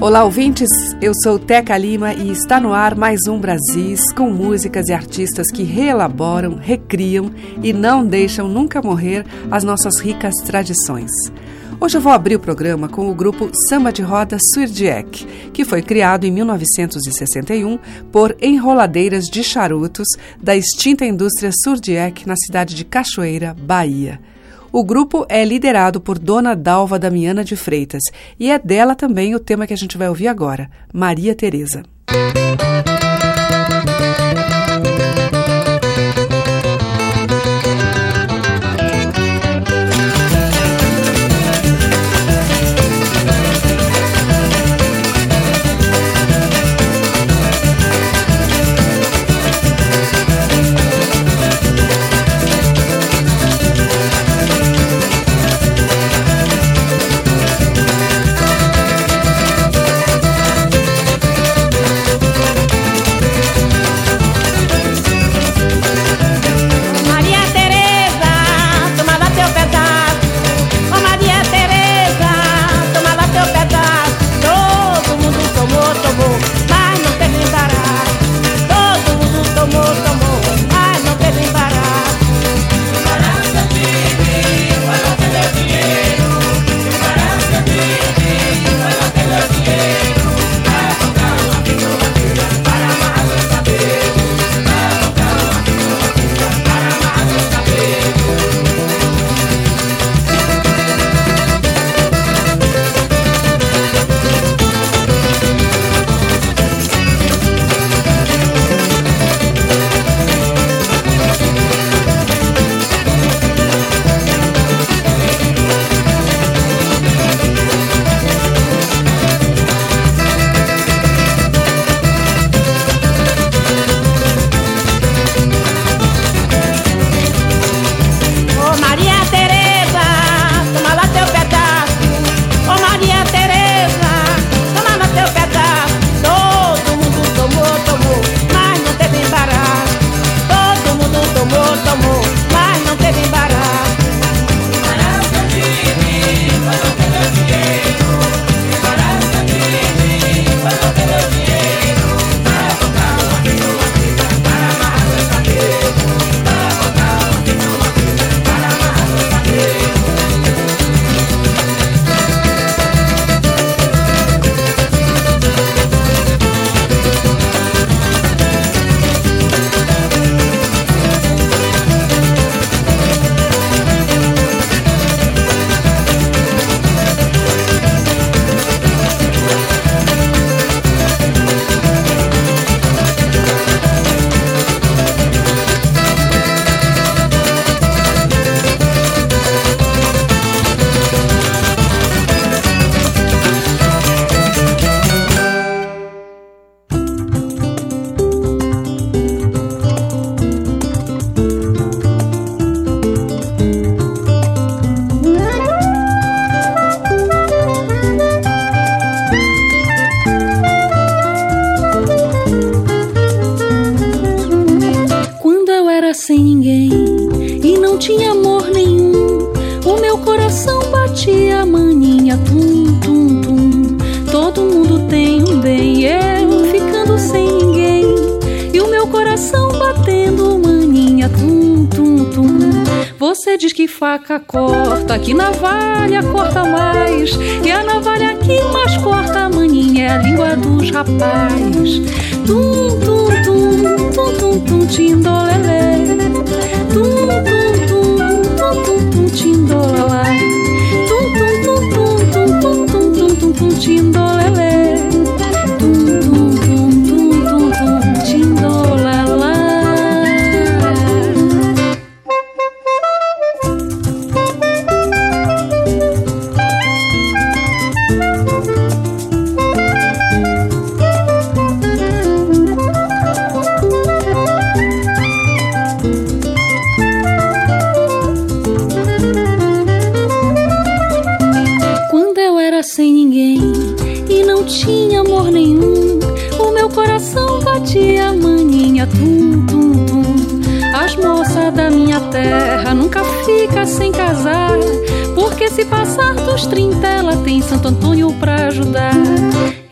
Olá, ouvintes. Eu sou Teca Lima e está no ar mais um Brasis com músicas e artistas que reelaboram, recriam e não deixam nunca morrer as nossas ricas tradições. Hoje eu vou abrir o programa com o grupo Samba de Roda Surdiek, que foi criado em 1961 por enroladeiras de charutos da extinta indústria Surdiek na cidade de Cachoeira, Bahia. O grupo é liderado por Dona Dalva Damiana de Freitas e é dela também o tema que a gente vai ouvir agora, Maria Tereza. Faca corta, que navalha corta mais. E a navalha que mais corta, maninha, é a língua dos rapazes. Tum, tum, tum, tum, tum, tum, tindolelé. Tum, tum, tum, tum, tum, tum, tindolalá. Tum, tum, tum, tum, tum, tum, tum, tum, tum, tindolelé. Santo Antônio pra ajudar.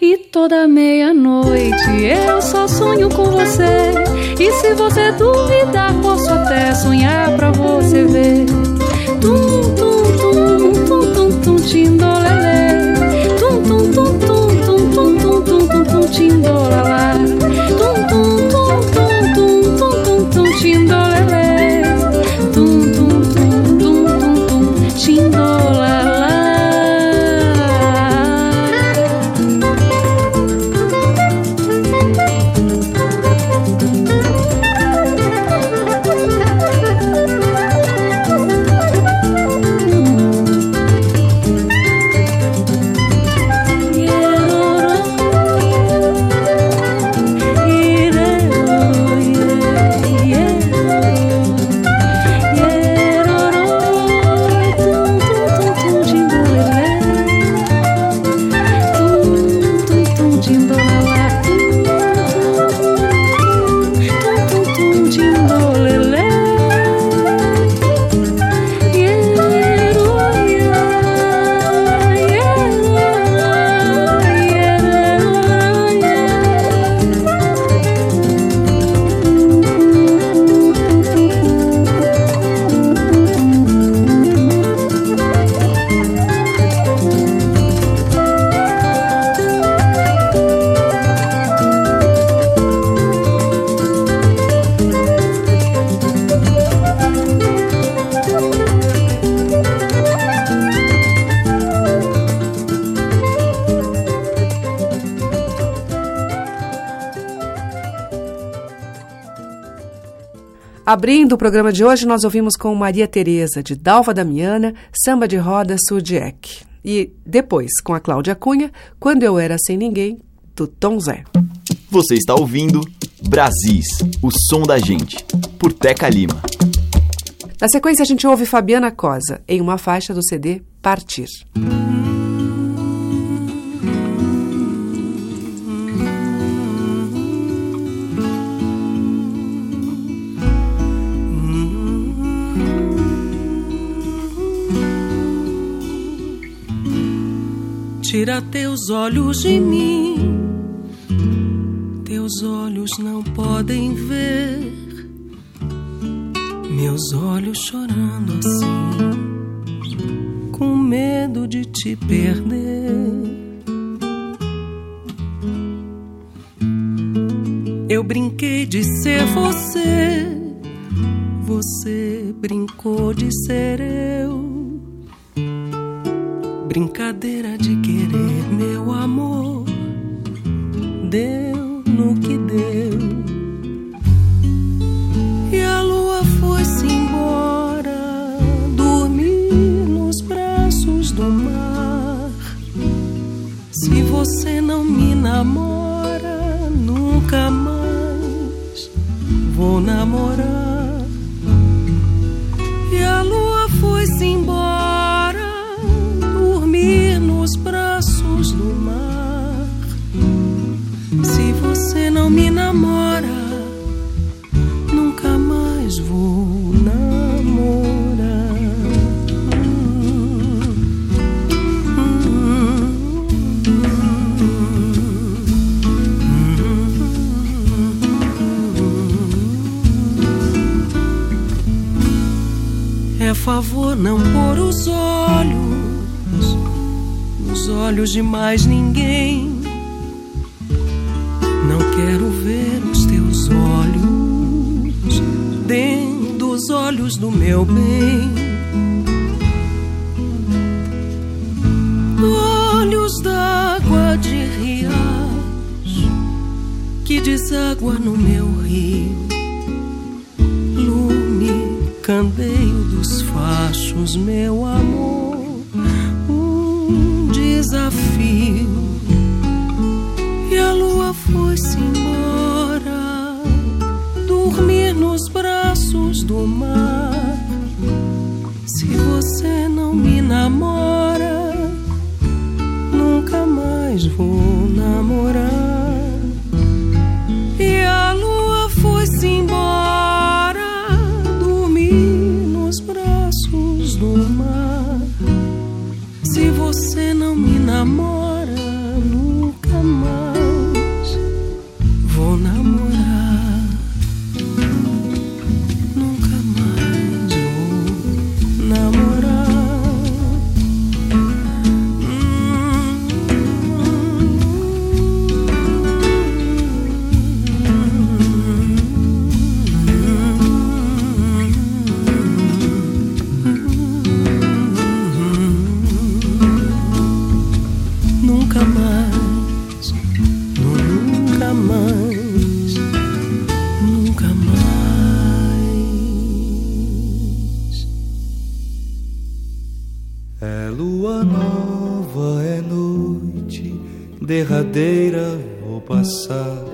E toda meia-noite eu só sonho com você. E se você duvidar, posso até sonhar pra Abrindo o programa de hoje, nós ouvimos com Maria Tereza, de Dalva Damiana, Samba de Roda Sudiek. E depois, com a Cláudia Cunha, Quando Eu Era Sem Ninguém, do Tom Zé. Você está ouvindo Brasis, o som da gente, por Teca Lima. Na sequência, a gente ouve Fabiana Cosa, em uma faixa do CD Partir. Tira teus olhos de mim, teus olhos não podem ver meus olhos chorando assim, com medo de te perder. Eu brinquei de ser você, você brincou de ser eu. Brincadeira de não pôr os olhos nos olhos de mais ninguém. Não quero ver os teus olhos dentro dos olhos do meu bem. Olhos d'água de riacho que deságua no meu rio. Candeio dos fachos, meu amor. Um desafio e a lua foi-se embora, dormir nos braços do mar. Se você não me namora, nunca mais vou namorar. Passar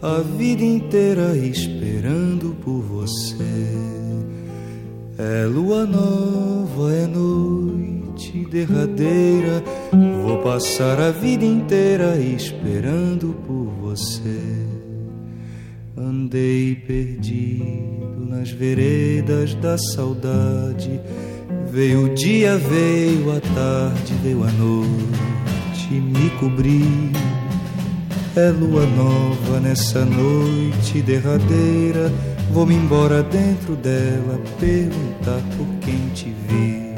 a vida inteira esperando por você. É lua nova, é noite derradeira, vou passar a vida inteira esperando por você. Andei perdido nas veredas da saudade. Veio o dia, veio a tarde, veio a noite, me cobriu. É lua nova nessa noite derradeira Vou-me embora dentro dela perguntar por quem te vi.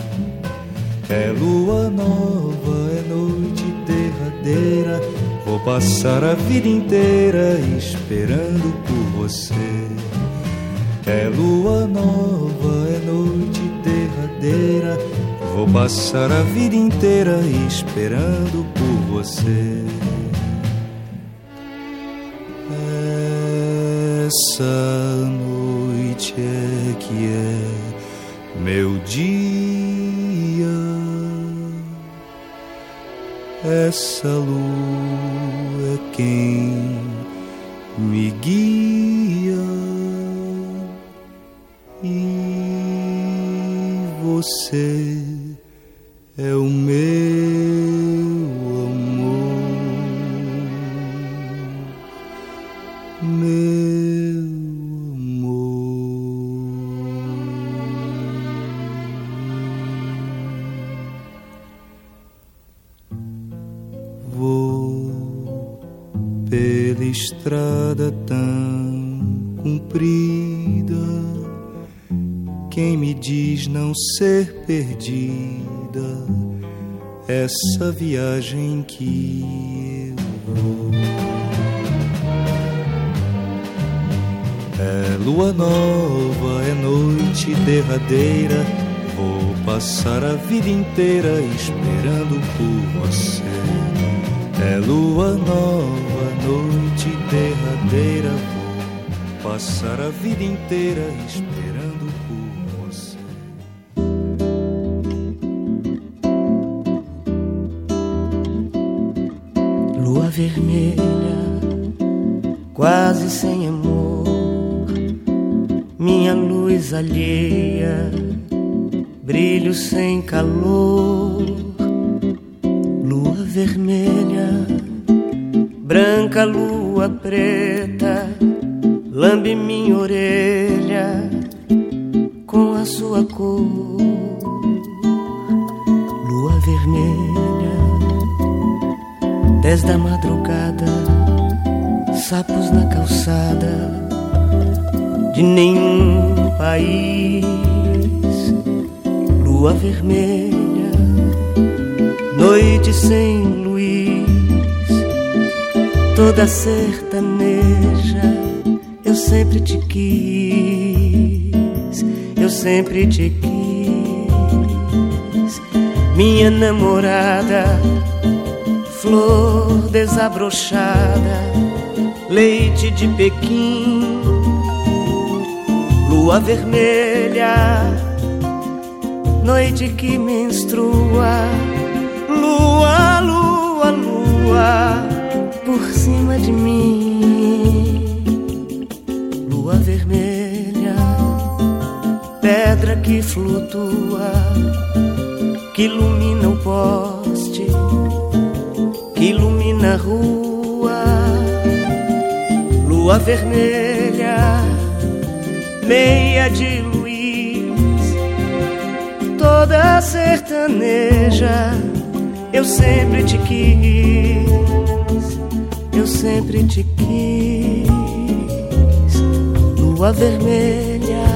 É lua nova, é noite derradeira. Vou passar a vida inteira esperando por você. É lua nova, é noite derradeira. Vou passar a vida inteira esperando por você. Essa noite é que é meu dia. Essa lua é quem me guia e você é o meu estrada tão comprida. Quem me diz não ser perdida? Essa viagem que eu vou. É lua nova, é noite derradeira. Vou passar a vida inteira esperando por você. É lua nova, noite derradeira. Vou passar a vida inteira esperando por você. Lua vermelha, quase sem amor, minha luz alheia, brilho sem calor. Lua toda sertaneja. Eu sempre te quis, eu sempre te quis, minha namorada flor desabrochada, leite de Pequim, lua vermelha, noite que menstrua, lua, lua, lua, por cima de mim, lua vermelha, pedra que flutua, que ilumina o poste que ilumina a rua, lua vermelha, meia de luz, toda sertaneja. Eu sempre te quis, sempre te quis, lua vermelha,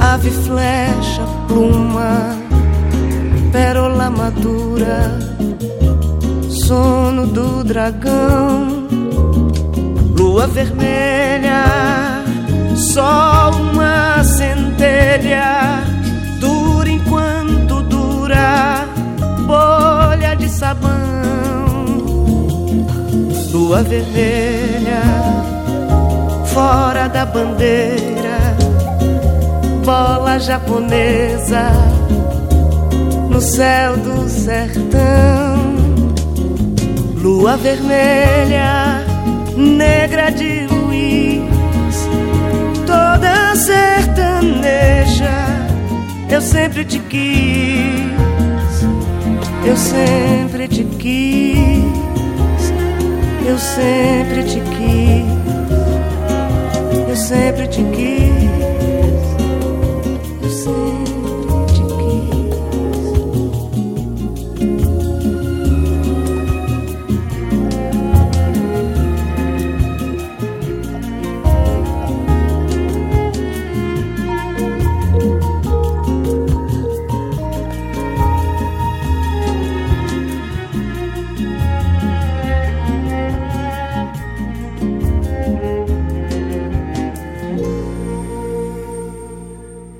ave flecha, pluma, pérola madura sono do dragão, lua vermelha, só uma centelha, dura enquanto dura, bolha de sabão, lua vermelha, fora da bandeira, bola japonesa, no céu do sertão. Lua vermelha, negra de luz, toda sertaneja. Eu sempre te quis, eu sempre eu sempre te quis, eu sempre te quis.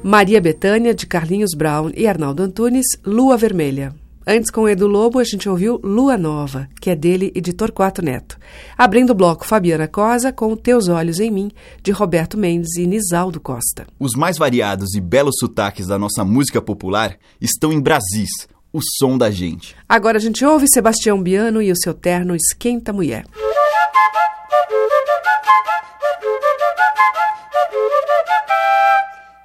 Maria Betânia, de Carlinhos Brown e Arnaldo Antunes, Lua Vermelha. Antes, com Edu Lobo, a gente ouviu Lua Nova, que é dele e de Torquato Neto. Abrindo o bloco, Fabiana Cosa com Teus Olhos em Mim, de Roberto Mendes e Nisaldo Costa. Os mais variados e belos sotaques da nossa música popular estão em Brasis, o som da gente. Agora a gente ouve Sebastião Biano e o seu terno Esquenta Mulher.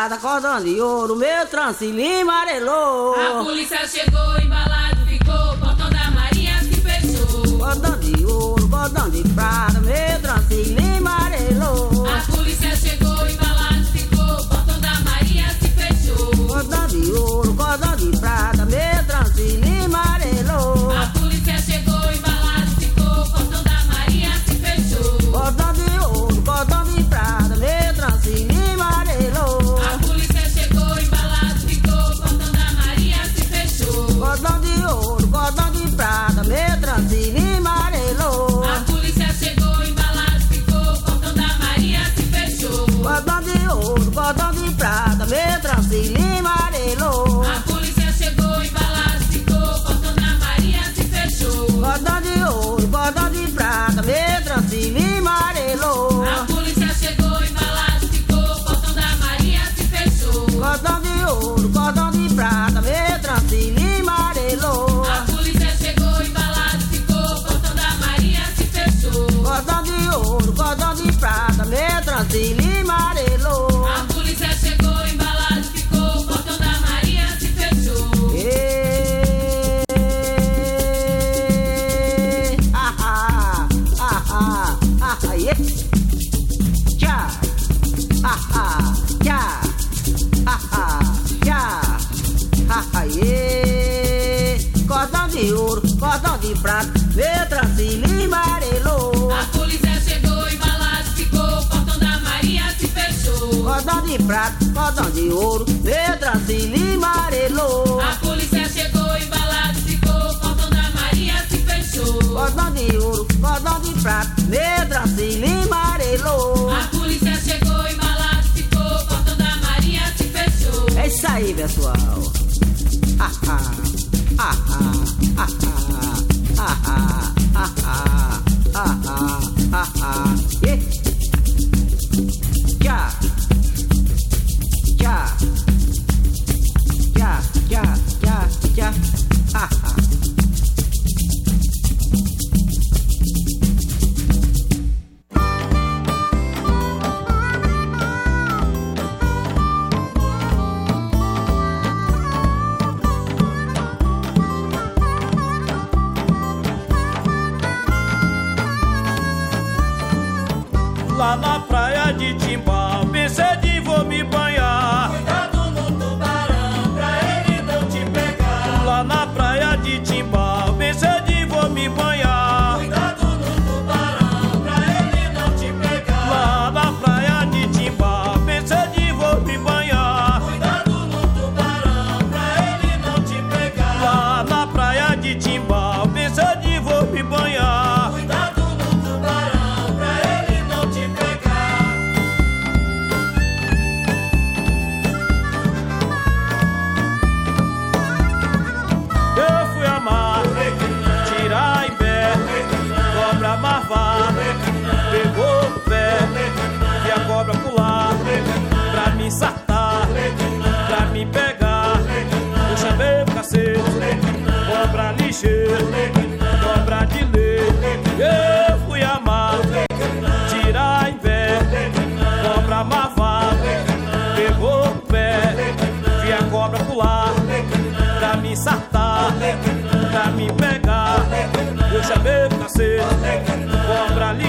Tá madrugada, cordão de ouro, meu transilim amarelou. A polícia chegou, embalado ficou, portão da marinha se fechou. Cordão de ouro, cordão de prata. tras dilemas.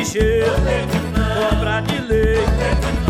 encher, cobra de leite.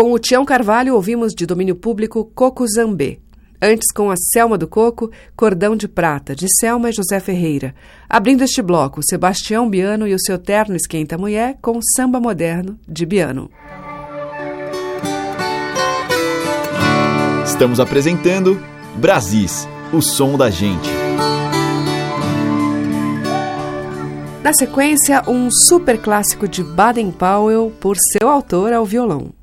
Com o Tião Carvalho, ouvimos de domínio público Coco Zambê. Antes, com a Selma do Coco, Cordão de Prata, de Selma e José Ferreira. Abrindo este bloco, Sebastião Biano e o seu terno Esquenta Mulher, com Samba Moderno, de Biano. Estamos apresentando Brasis, o som da gente. Na sequência, um super clássico de Baden Powell, por seu autor ao violão.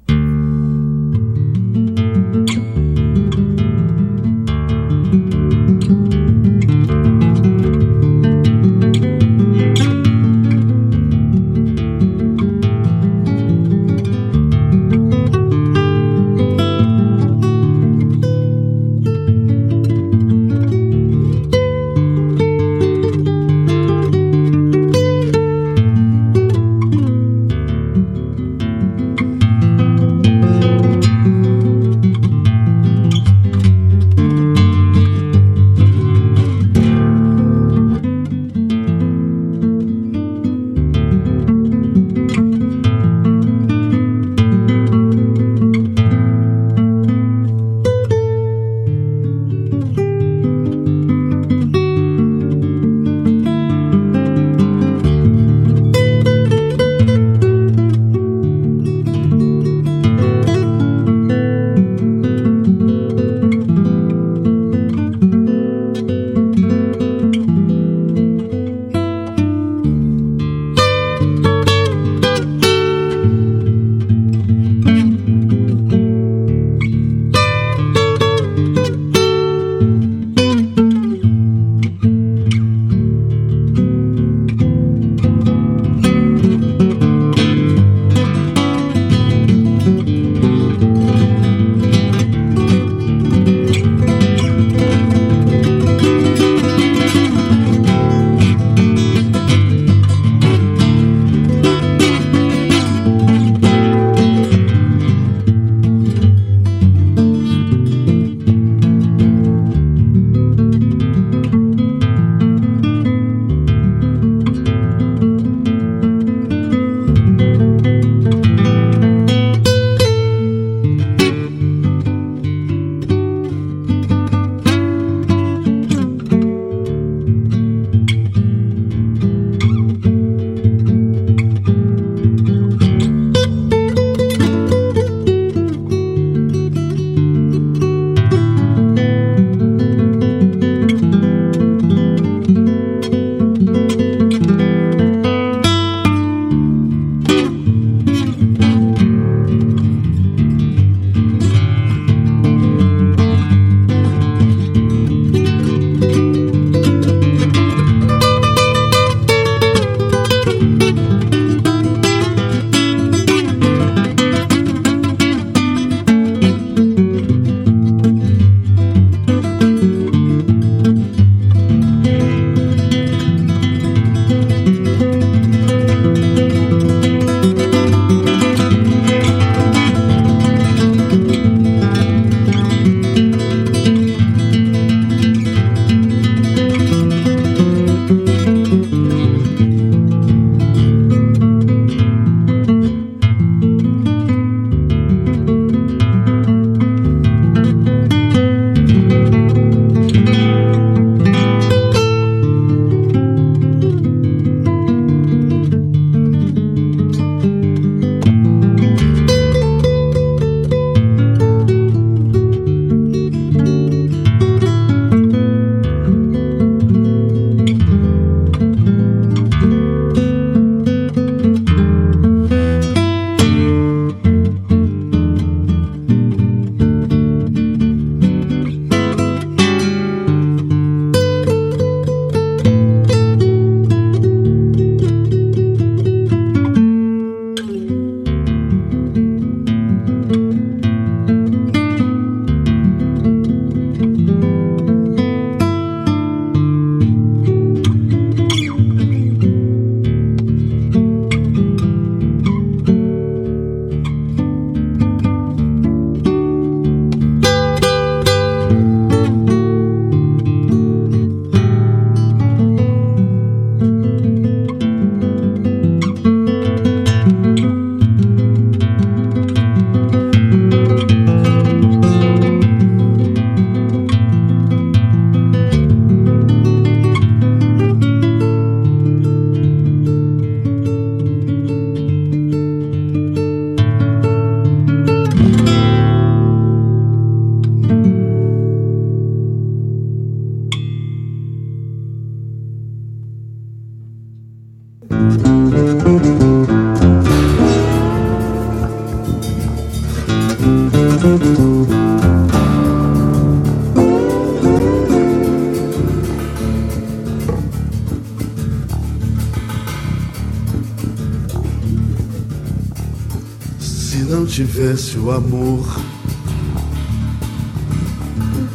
Tivesse o amor,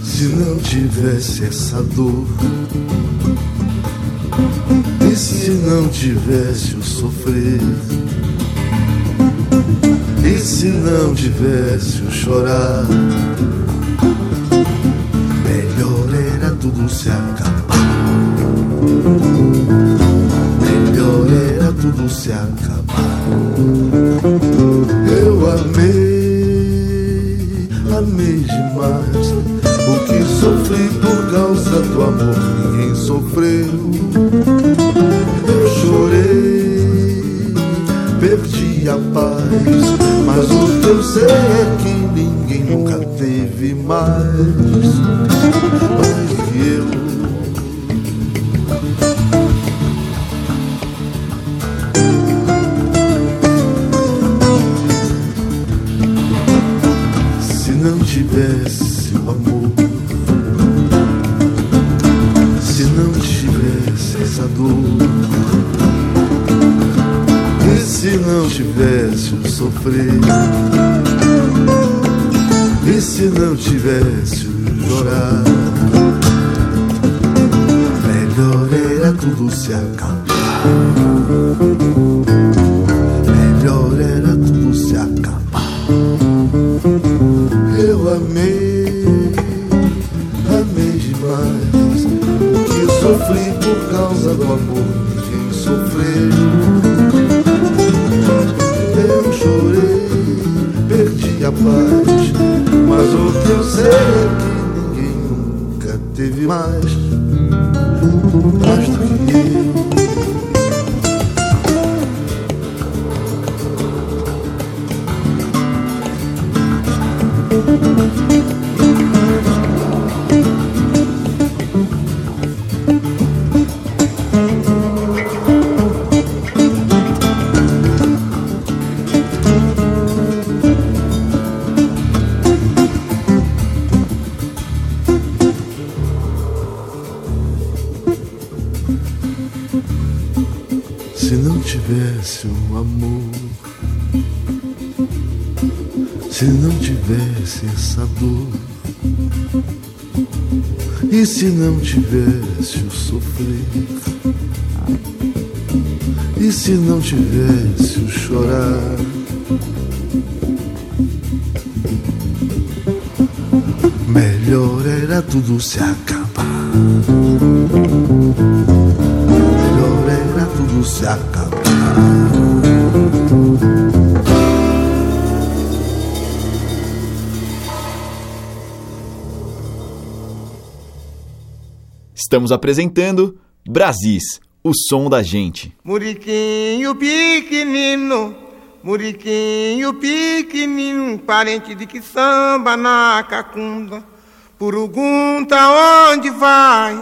se não tivesse essa dor, e se não tivesse o sofrer, e se não tivesse o chorar, tivesse o amor, se não tivesse essa dor, e se não tivesse o sofrer, e se não tivesse o chorar, melhor era tudo se acabar. Acabar. Melhor tudo se acabar. Estamos apresentando Brasis, o som da gente. Muriquinho pequenino, muriquinho pequenino, parente de que samba na cacunda. Purugunta onde vai,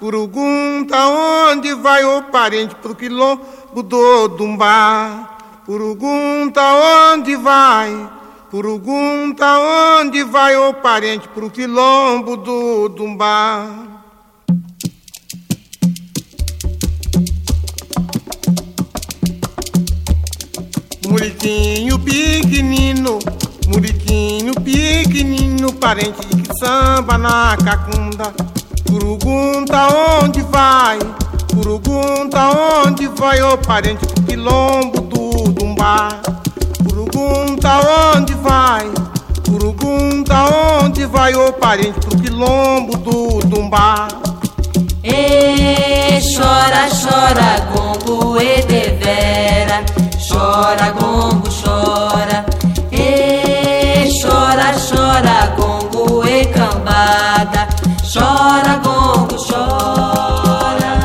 purugunta onde vai, ô parente pro quilombo do Dumbá. Purugunta onde vai, purugunta onde vai, ô parente pro quilombo do Dumbá. Muriquinho pequenino, muriquinho pequenino, parente que samba na cacunda. Purugunta onde vai, purugunta onde vai, ô parente do quilombo do Dumbá. Purugunta onde vai, purugunta onde vai, ô parente do quilombo do Dumbá. E chora, chora, gongo e devera. Chora, gongo, chora. Chora, gongo, chora.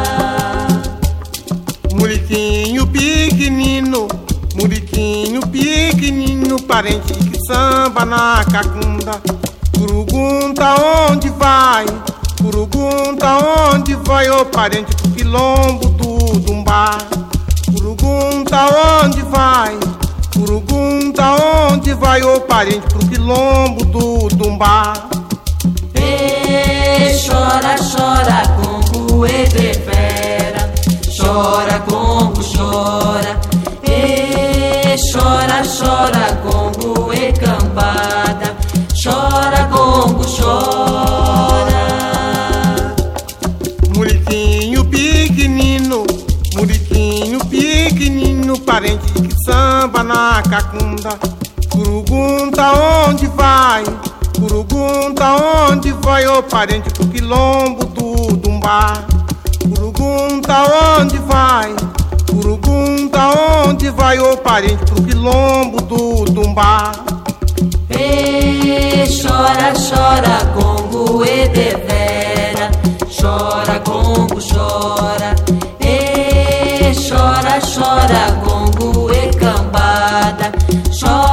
Muriquinho pequenino, muriquinho pequenino, parente que samba na cacunda. Curugunda, onde vai? Curugunda, onde vai? o parente do quilombo do Dumbá. Curugunda, onde vai? Curugunda, onde vai? o parente pro quilombo do Dumbá chora, Congo Evefera. Chora, Congo, chora. E chora, chora, Congo Encampada. Chora, Congo, chora. Pergunta onde vai o parente do quilombo do um bar. Pergunta onde vai, pergunta onde vai o parente do quilombo do um E chora, chora, Congo e devera, chora, Congo, chora. E chora, chora, Congo e cambada, chora.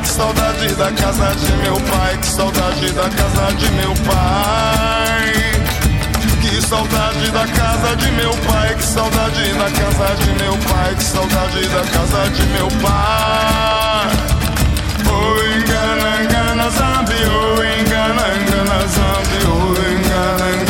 que saudade da casa de meu pai, que saudade da casa de meu pai. Que saudade da casa de meu pai, que saudade da casa de meu pai, que saudade da casa de meu pai. Oi, engana, engana, zambi, oi, engana, engana, zambi, oi, engana, engana.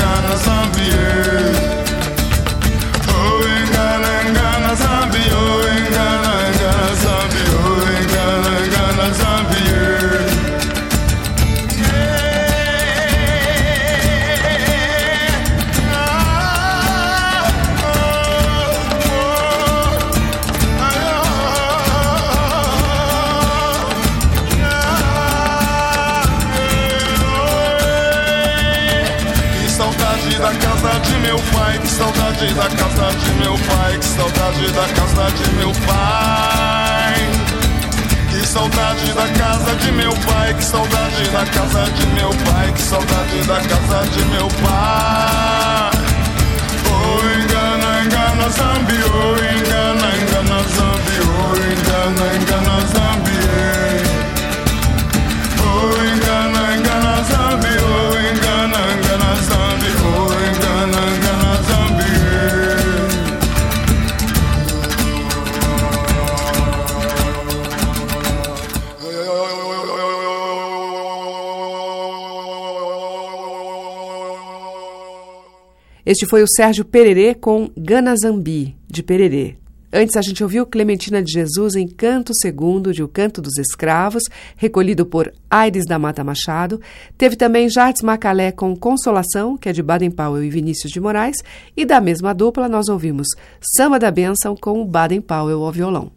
Este foi o Sérgio Pererê com Ganazambi, de Pererê. Antes a gente ouviu Clementina de Jesus em Canto Segundo, de O Canto dos Escravos, recolhido por Aires da Mata Machado. Teve também Jardim Macalé com Consolação, que é de Baden Powell e Vinícius de Moraes. E da mesma dupla nós ouvimos Samba da Bênção com Baden Powell ao violão.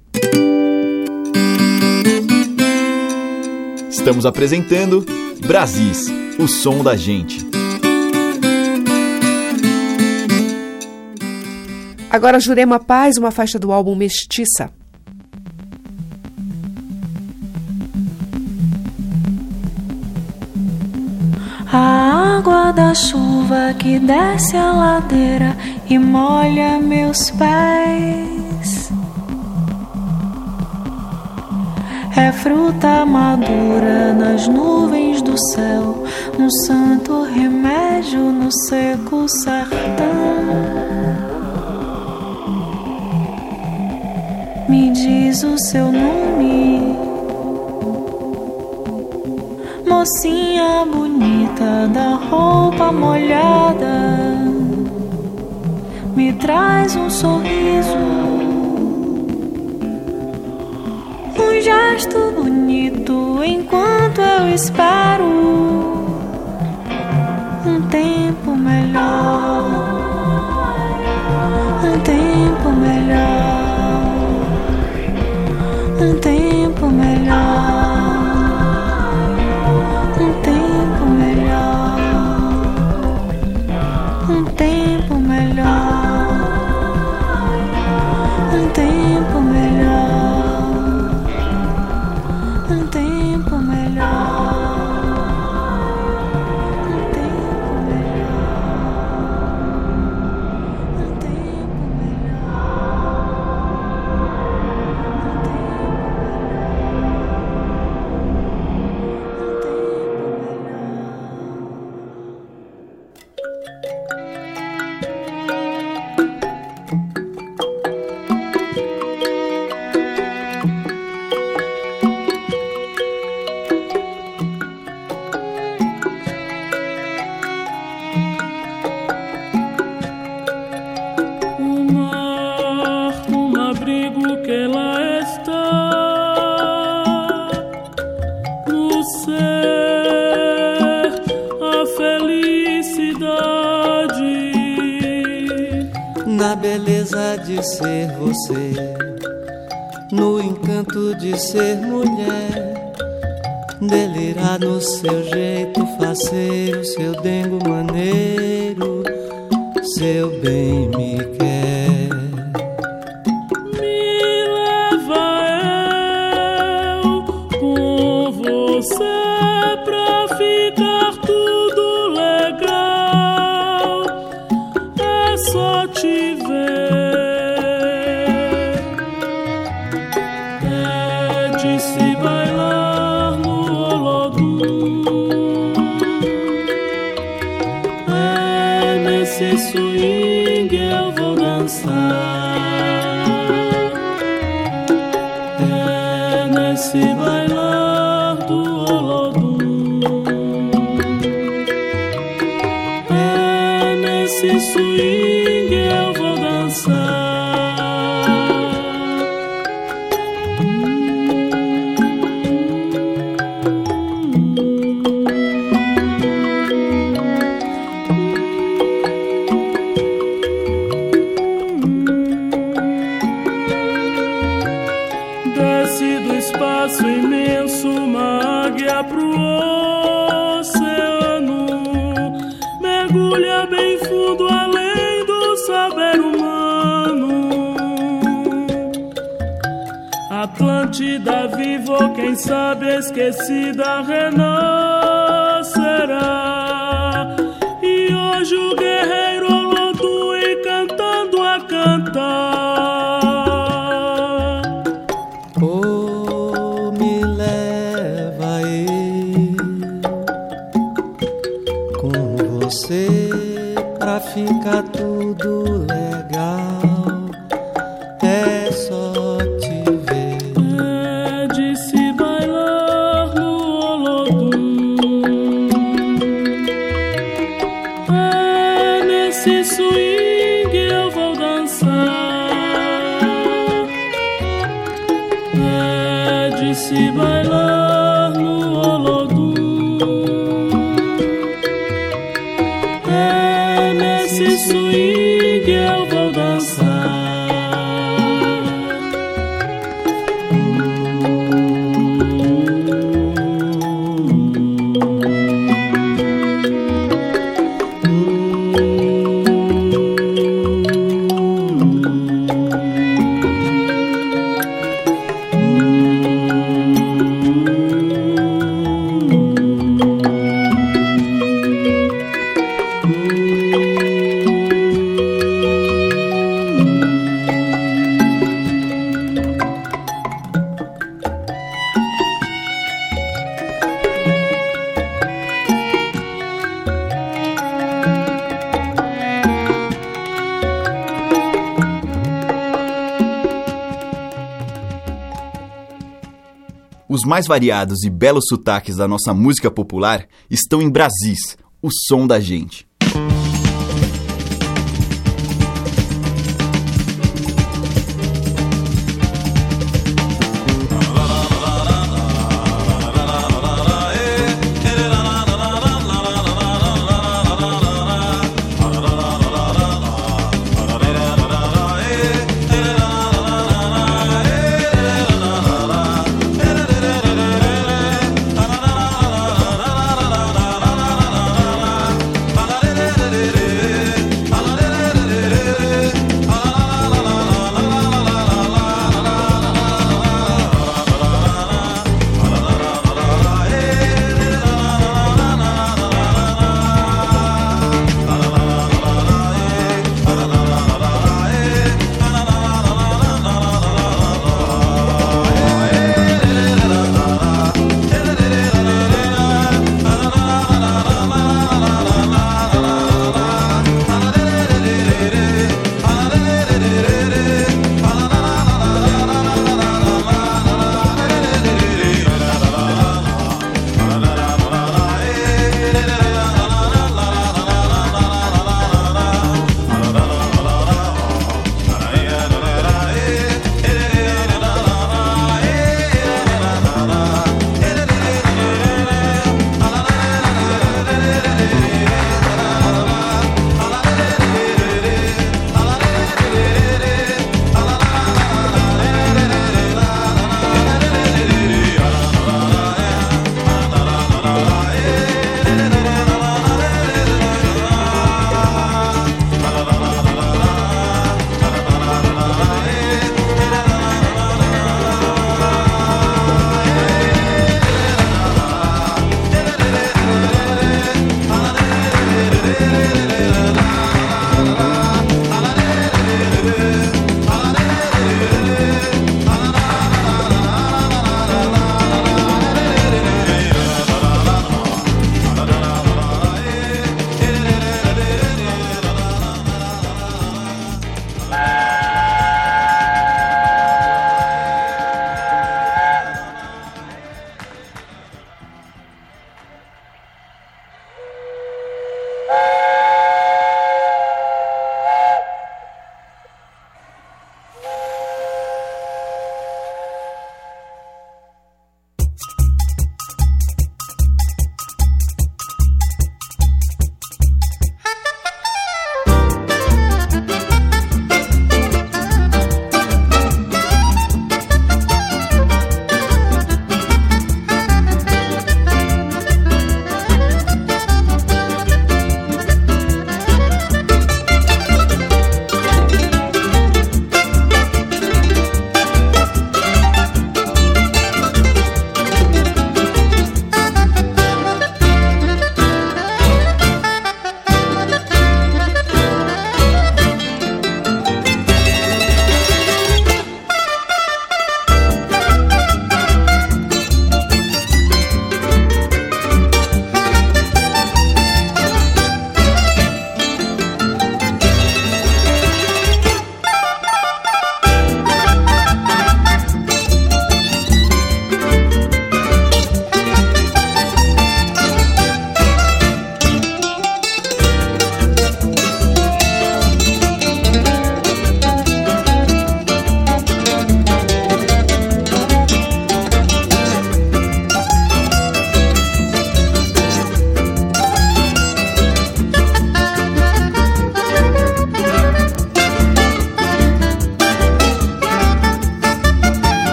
Estamos apresentando Brasis, o som da gente. Agora Jurema Paz, uma faixa do álbum Mestiça. A água da chuva que desce a ladeira e molha meus pés. É fruta madura nas nuvens do céu, um santo remédio no seco sertão. Diz o seu nome, mocinha bonita da roupa molhada. Me traz um sorriso, um gesto bonito enquanto eu espero um tempo melhor, ser você, no encanto de ser mulher, delirar no seu jeito faceiro, seu dengo maneiro, seu bem me quer. Atlântida vivo, quem sabe esquecida renascerá. Mais variados e belos sotaques da nossa música popular estão em Brasis, o som da gente.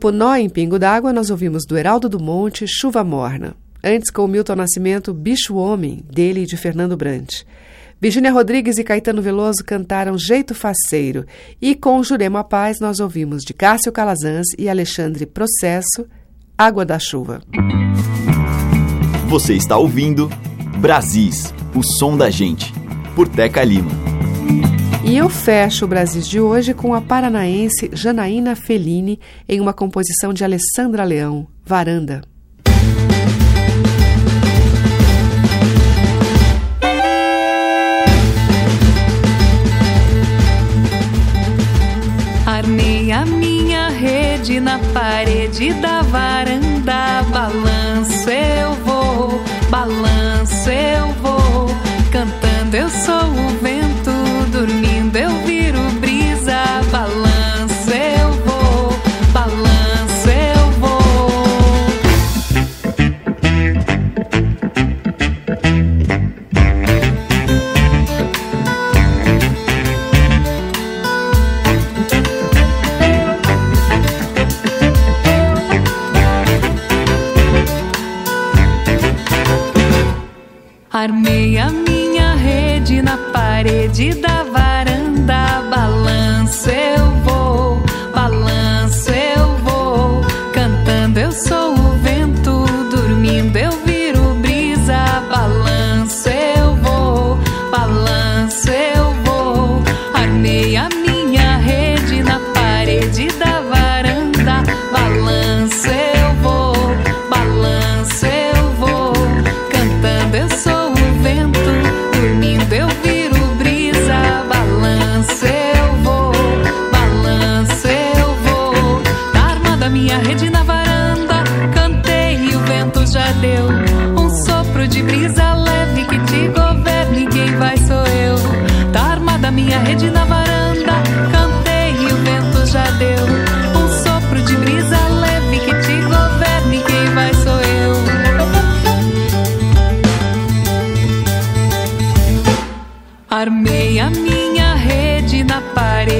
grupo Nó em Pingo d'Água, nós ouvimos do Heraldo do Monte, Chuva Morna. Antes, com o Milton Nascimento, Bicho Homem, dele e de Fernando Brant. Virginia Rodrigues e Caetano Veloso cantaram Jeito Faceiro. E com Jurema Paz, nós ouvimos de Cássio Calazans e Alexandre Processo, Água da Chuva. Você está ouvindo Brasis, o som da gente, por Teca Lima. E eu fecho o Brasil de hoje com a paranaense Janaína Fellini em uma composição de Alessandra Leão, Varanda.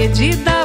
perdida.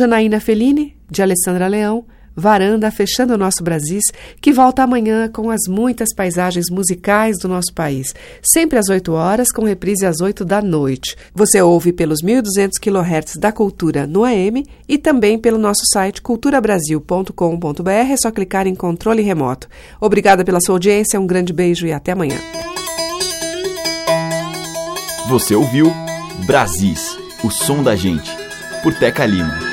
Janaína Fellini, de Alessandra Leão, Varanda fechando o nosso Brasis, que volta amanhã com as muitas paisagens musicais do nosso país, sempre às 8 horas, com reprise às 8 da noite. Você ouve pelos 1.200 kHz da Cultura no AM e também pelo nosso site culturabrasil.com.br, é só clicar em controle remoto. Obrigada pela sua audiência, um grande beijo e até amanhã. Você ouviu Brasis, o som da gente, por Teca Lima.